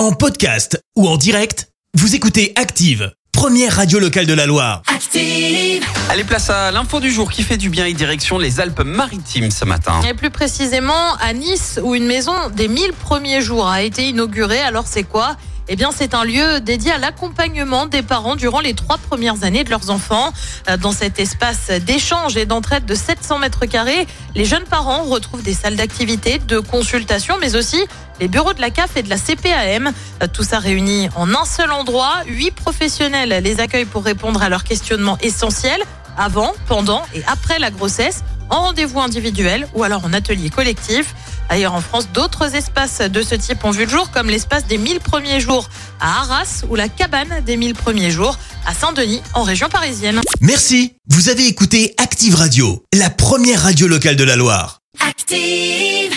En podcast ou en direct, vous écoutez Active, première radio locale de la Loire. Active. Allez, place à l'info du jour qui fait du bien et direction les Alpes-Maritimes ce matin. Et plus précisément à Nice, où une maison des 1000 premiers jours a été inaugurée. Alors c'est quoi eh c'est un lieu dédié à l'accompagnement des parents durant les trois premières années de leurs enfants. Euh, Dans cet espace d'échange et d'entraide de 700 mètres carrés, les jeunes parents retrouvent des salles d'activité, de consultation, mais aussi les bureaux de la CAF et de la CPAM. Euh, Tout ça réuni en un seul endroit. Huit professionnels les accueillent pour répondre à leurs questionnements essentiels avant, pendant et après la grossesse, en rendez-vous individuel ou alors en atelier collectif. Ailleurs en France, d'autres espaces de ce type ont vu le jour, comme l'espace des 1000 premiers jours à Arras ou la cabane des 1000 premiers jours à Saint-Denis, en région parisienne. Merci, vous avez écouté Active Radio, la première radio locale de la Loire. Active.